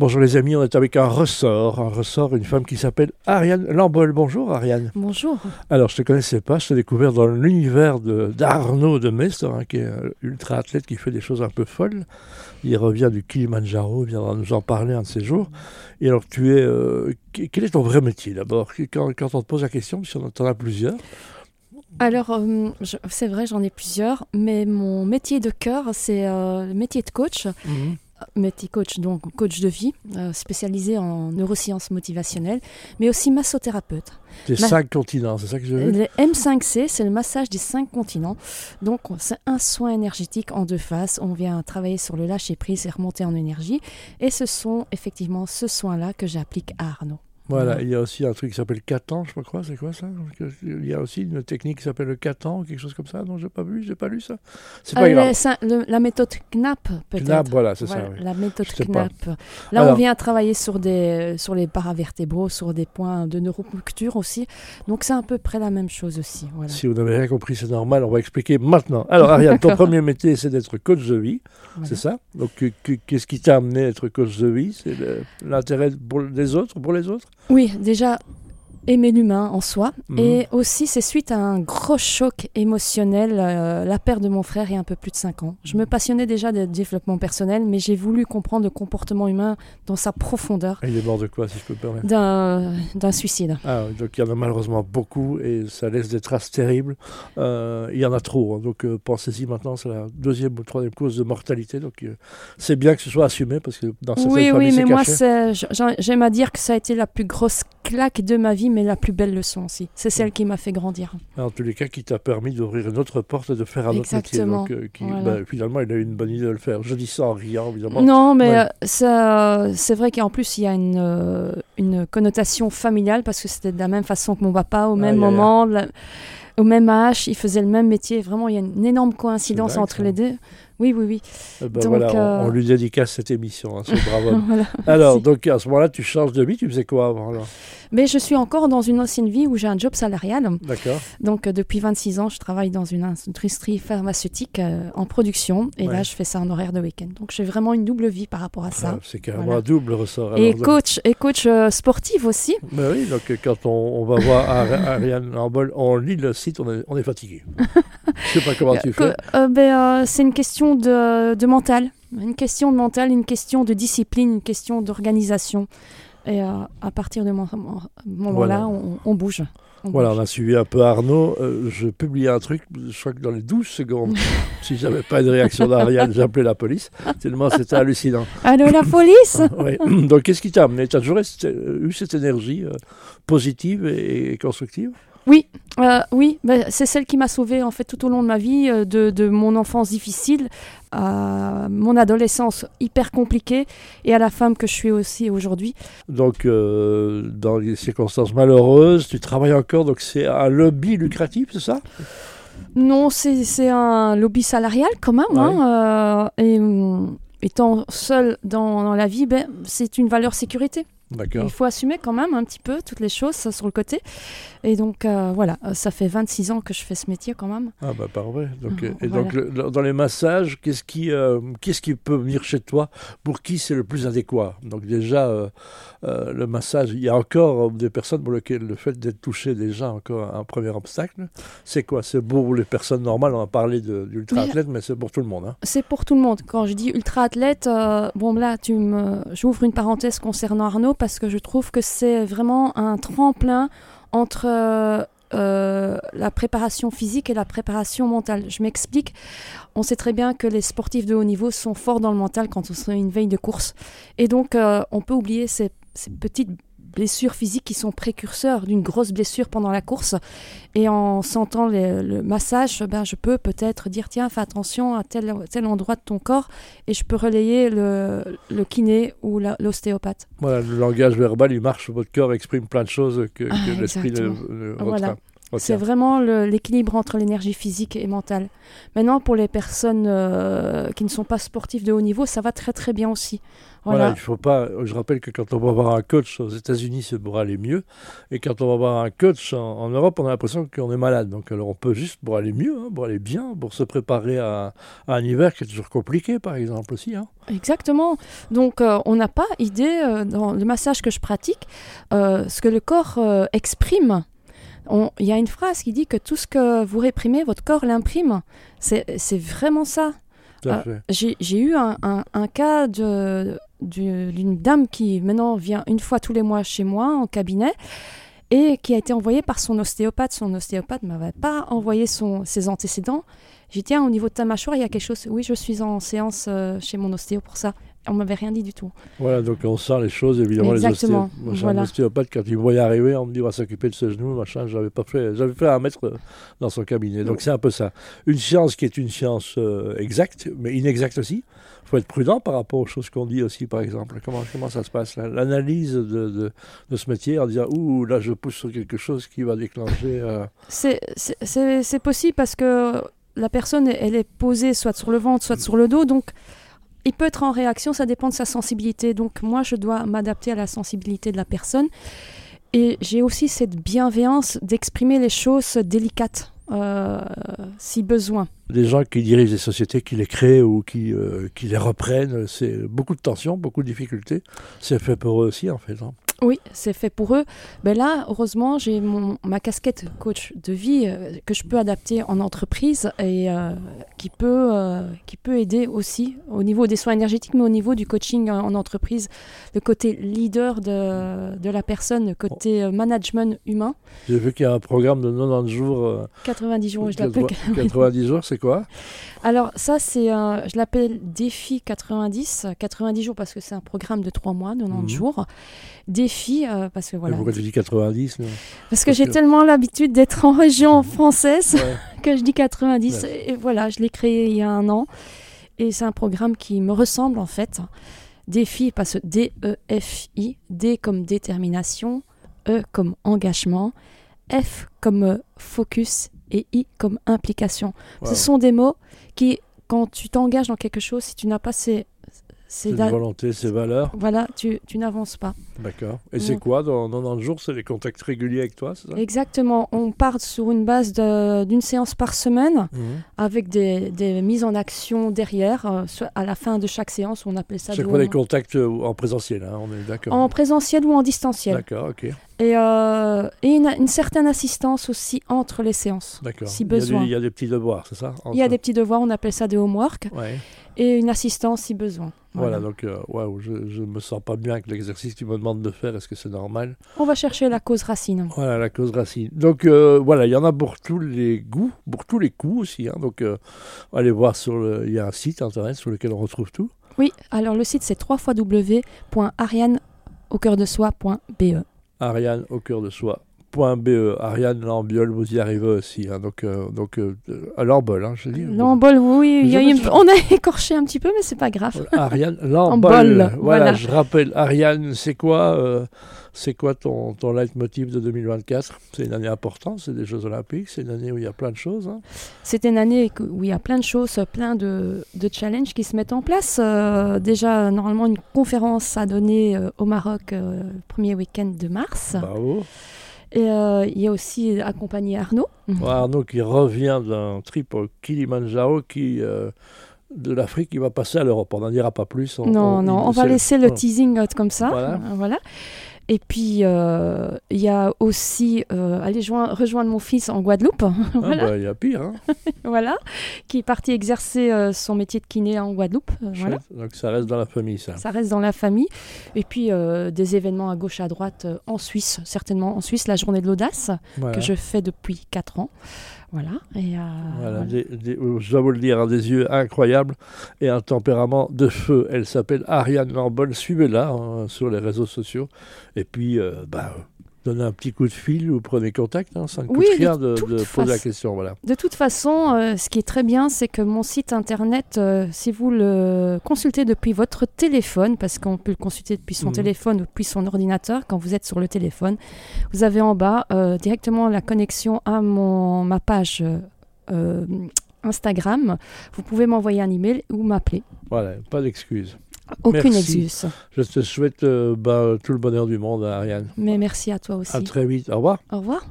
Bonjour les amis, on est avec un ressort, un ressort, une femme qui s'appelle Ariane Lambol. Bonjour Ariane. Bonjour. Alors je ne te connaissais pas, je t'ai découvert dans l'univers d'Arnaud de, Mestre, hein, qui est un ultra athlète qui fait des choses un peu folles. Il revient du Kilimanjaro, il viendra nous en parler un de ces jours. Et alors tu es, euh, quel est ton vrai métier d'abord? Quand, quand, on te pose la question, si on en as plusieurs. Alors, euh, c'est vrai, j'en ai plusieurs, mais mon métier de cœur, c'est euh, le métier de coach. Mhm métier coach, donc coach de vie, euh, spécialisé en neurosciences motivationnelles, mais aussi massothérapeute. Des cinq continents, c'est ça que je veux Le M5C, c'est le massage des cinq continents. Donc, c'est un soin énergétique en deux phases. On vient travailler sur le lâcher prise et remonter en énergie. Et ce sont effectivement ce soin-là que j'applique à Arnaud. Voilà, il y a aussi un truc qui s'appelle Catan, je crois, c'est quoi ça? Il y a aussi une technique qui s'appelle le Catan, quelque chose comme ça. Non, j'ai pas vu, j'ai pas lu ça. C'est pas euh, grave. la méthode KNAP, peut-être. KNAP, voilà, c'est ça. La méthode KNAP. Là, on vient travailler sur, des, sur les paravertébraux, sur des points de neuropuncture aussi. Donc, c'est à peu près la même chose aussi. Si vous n'avez rien compris, c'est normal, on va expliquer maintenant. Alors, Ariane, ton premier métier, c'est d'être coach de vie, c'est ça? Donc, qu'est-ce qui t'a amené à être coach de vie? C'est l'intérêt des autres, pour les autres? Oui, déjà, aimer l'humain en soi. Mhm. Et aussi, c'est suite à un gros choc émotionnel, euh, la perte de mon frère il y a un peu plus de 5 ans. Je me passionnais déjà de développement personnel, mais j'ai voulu comprendre le comportement humain dans sa profondeur. Et il est mort de quoi, si je peux me permettre? D'un suicide. Ah, donc il y en a malheureusement beaucoup et ça laisse des traces terribles. Euh, il y en a trop. Hein. donc euh, pensez-y maintenant, c'est la deuxième ou troisième cause de mortalité. Donc c'est bien que ce soit assumé parce que dans cette Oui, oui, mais moi, j'aime à dire que ça a été la plus grosse claque de ma vie, mais la plus belle leçon aussi. C'est celle qui m'a fait grandir. En tous les cas, qui t'a permis d'ouvrir une autre porte et de faire un autre métier. Donc, euh, bah, finalement, il a eu une bonne idée de le faire. Je dis ça en riant, évidemment. Non, mais euh, ça, c'est vrai qu'en plus, il y a une, euh, une connotation familiale parce que c'était de la même façon que mon papa, au même moment. au même âge, il faisait le même métier. Vraiment, il y a une énorme coïncidence entre les deux. Oui, oui, oui. Eh ben donc, voilà, on, lui dédicace cette émission, hein, bravo. alors, donc à ce moment-là, tu changes de vie, tu faisais quoi avant mais je suis encore dans une ancienne vie où j'ai un job salarial. D'accord. Donc euh, depuis 26 ans, je travaille dans une industrie pharmaceutique euh, en production et là je fais ça en horaire de week-end. Donc j'ai vraiment une double vie par rapport à ça. Ah, c'est carrément un double ressort. Et coach, et coach euh, sportif aussi. Ben oui, donc quand on, va voir Ariane Lambol, on lit le site, on est, on est fatigué. je sais pas comment tu fais. Ben, c'est une question de, de mental. Une question de mental, une question de discipline, une question d'organisation. Et euh, à partir de ce moment-là, on, bouge. voilà, on a suivi un peu Arnaud. Euh, je publiais un truc, je crois que dans les 12 secondes, si j'avais pas de réaction d'Ariane, j'appelais la police. Tellement c'était hallucinant. Allô, la police oui. Donc, qu'est-ce qui t'a amené? Tu as toujours eu cette énergie euh, positive et constructive? Oui, euh, oui, bah, c'est celle qui m'a sauvée en fait tout au long de ma vie, euh, de, mon enfance difficile à mon adolescence hyper compliquée et à la femme que je suis aussi aujourd'hui. Donc, euh, dans les circonstances malheureuses, tu travailles encore, donc c'est un lobby lucratif, c'est ça? Non, c'est un lobby salarial quand même. Hein, et étant seul dans, dans la vie, ben, c'est une valeur sécurité. Il faut assumer quand même un petit peu toutes les choses ça, sur le côté. Et donc euh, voilà, euh, ça fait 26 ans que je fais ce métier quand même. Ah bah parfait. Donc, et donc dans les massages, qu'est-ce qui, euh, qu'est-ce qui peut venir chez toi? Pour qui c'est le plus adéquat? Donc déjà, le massage, il y a encore des personnes pour lesquelles le fait d'être touché déjà encore un premier obstacle. C'est quoi? C'est pour les personnes normales, on a parlé d'ultra-athlète, mais, c'est pour tout le monde. Hein. C'est pour tout le monde. Quand je dis ultra-athlète, bon là, tu me... j'ouvre une parenthèse concernant Arnaud parce que je trouve que c'est vraiment un tremplin entre euh, euh, la préparation physique et la préparation mentale. Je m'explique. On sait très bien que les sportifs de haut niveau sont forts dans le mental quand on se une veille de course. Et donc, euh, on peut oublier ces, ces petites blessures physiques qui sont précurseurs d'une grosse blessure pendant la course. Et en sentant le massage, ben, je peux peut-être dire tiens, fais attention à tel, tel endroit de ton corps et je peux relayer le, le kiné ou l'ostéopathe. Voilà, le langage verbal, il marche, votre corps exprime plein de choses que, ah, l'esprit ne, Voilà. C'est vraiment l'équilibre entre l'énergie physique et mentale. Maintenant, pour les personnes euh, qui ne sont pas sportives de haut niveau, ça va très très bien aussi. Voilà. il faut pas. Je rappelle que quand on va voir un coach aux États-Unis, c'est pour aller mieux, et quand on va voir un coach en, Europe, on a l'impression qu'on est malade. Donc, alors, on peut juste pour aller mieux, hein, pour aller bien, pour se préparer à, un hiver qui est toujours compliqué, par exemple aussi. Hein. Exactement. Donc, euh, on n'a pas idée euh, dans le massage que je pratique, ce que le corps exprime il y a une phrase qui dit que tout ce que vous réprimez, votre corps l'imprime. C'est vraiment ça. Euh, j'ai eu un, cas d'une dame qui maintenant vient une fois tous les mois chez moi en cabinet et qui a été envoyée par son ostéopathe. Son ostéopathe ne m'avait pas envoyé son, ses antécédents. J'ai dit, tiens, au niveau de ta mâchoire, il y a quelque chose. Oui, je suis en séance euh, chez mon ostéo pour ça. On m'avait rien dit du tout. Voilà, donc on sent les choses, évidemment, Exactement. les ostéopathes. quand ils me voyaient arriver, on me dit, on va s'occuper de ce genou, machin, j'avais pas fait, j'avais fait un mètre dans son cabinet. Donc c'est un peu ça. Une science qui est une science euh, exacte, mais inexacte aussi. Il faut être prudent par rapport aux choses qu'on dit aussi, par exemple. Comment, comment ça se passe, l'analyse de, de, ce métier en disant, ouh, là, je pousse sur quelque chose qui va déclencher... Euh... C'est possible parce que la personne, elle est posée soit sur le ventre, soit sur le dos, donc il peut être en réaction, ça dépend de sa sensibilité. Donc moi, je dois m'adapter à la sensibilité de la personne. Et j'ai aussi cette bienveillance d'exprimer les choses délicates, euh, si besoin. Les gens qui dirigent des sociétés, qui les créent ou qui, euh, qui les reprennent, c'est beaucoup de tensions, beaucoup de difficultés. C'est fait pour eux aussi, en fait. Hein. Oui, c'est fait pour eux. Ben là, heureusement, j'ai ma casquette coach de vie euh, que je peux adapter en entreprise et euh, qui, peut, euh, qui peut aider aussi au niveau des soins énergétiques, mais au niveau du coaching en, entreprise, le côté leader de, de la personne, le côté management humain. J'ai vu qu'il y a un programme de 90 jours. 90 jours, je l'appelle. 90 jours, c'est quoi? Alors ça, c'est, je l'appelle défi 90, 90 jours parce que c'est un programme de 3 mois, 90 mhm. jours défi euh, parce que voilà. pourquoi tu dis 90 Parce que j'ai tellement l'habitude d'être en région française que je dis 90 et, voilà, je l'ai créé il y a un an et c'est un programme qui me ressemble en fait. Défi parce que D-E-F-I, D comme détermination, E comme engagement, F comme euh, focus et I comme implication. Ce sont des mots qui, quand tu t'engages dans quelque chose, si tu n'as pas ces c'est une volonté, ses valeurs. Voilà, tu, tu n'avances pas. D'accord. Et c'est quoi dans, dans, le jour? C'est les contacts réguliers avec toi, c'est ça? Exactement. On part sur une base d'une séance par semaine mhm. avec des, des, mises en action derrière. Euh, à la fin de chaque séance, on appelle ça... Chaque fois des contacts euh, en présentiel, hein, on est d'accord En présentiel ou en distanciel. D'accord, ok. Et, euh, et une, une, certaine assistance aussi entre les séances, D'accord. si besoin. Il y, a des petits devoirs, c'est ça? Il y a des petits devoirs, on appelle ça des homework. Ouais. Et une assistance si besoin. Voilà, donc euh, je ne me sens pas bien avec l'exercice que tu me demandes de faire. Est-ce que c'est normal? On va chercher la cause racine. Voilà, la cause racine. Donc euh, voilà, il y en a pour tous les goûts, pour tous les coups aussi. Hein. donc euh, allez voir sur le. Il y a un site internet sur lequel on retrouve tout. Oui, alors le site c'est www.ariane au cœur de soi.be. Ariane au cœur de soi .be, Ariane Lambiol, vous y arrivez aussi. Hein, donc, euh, donc euh, à Lambol, hein, je dis. Lambol, oui, y a on a écorché un petit peu, mais c'est pas grave. Ariane Lambol. voilà, je rappelle, Ariane, c'est quoi, euh, c'est quoi ton, ton leitmotiv de 2024 C'est une année importante, c'est des Jeux Olympiques, c'est une année où il y a plein de choses. Hein. C'est une année où il y a plein de choses, plein de, de challenges qui se mettent en place. déjà, normalement, une conférence à donner au Maroc le premier week-end de mars. Bravo. Et euh, il y a aussi accompagné Arnaud. Arnaud qui revient d'un trip au Kilimanjaro qui, euh, de l'Afrique, il va passer à l'Europe. On n'en dira pas plus. non, non, on va laisser le teasing comme ça. Voilà. voilà. Et puis, euh, il y a aussi euh, aller rejoindre mon fils en Guadeloupe. Ah, voilà. Bah, il y a pire. Hein. voilà, qui est parti exercer euh, son métier de kiné en Guadeloupe. voilà. Donc ça reste dans la famille, ça. Ça reste dans la famille. Et puis, des événements à gauche, à droite en Suisse, certainement en Suisse, la journée de l'audace, que je fais depuis 4 ans. Voilà. Et voilà, je dois vous le dire, des yeux incroyables et un tempérament de feu. Elle s'appelle Ariane Lambol. Suivez-la hein, sur les réseaux sociaux. Et puis, euh, bah, donnez un petit coup de fil ou prenez contact. Hein, ça ne coûte rien de, poser la question. Voilà. De toute façon, euh, ce qui est très bien, c'est que mon site internet, euh, si vous le consultez depuis votre téléphone, parce qu'on peut le consulter depuis son mhm. téléphone ou depuis son ordinateur, quand vous êtes sur le téléphone, vous avez en bas euh, directement la connexion à mon, ma page. Instagram, vous pouvez m'envoyer un email ou m'appeler. Voilà, pas d'excuses. Aucune excuse. Je te souhaite bah, tout le bonheur du monde, Ariane. Mais merci à toi aussi. À très vite. Au revoir. Au revoir.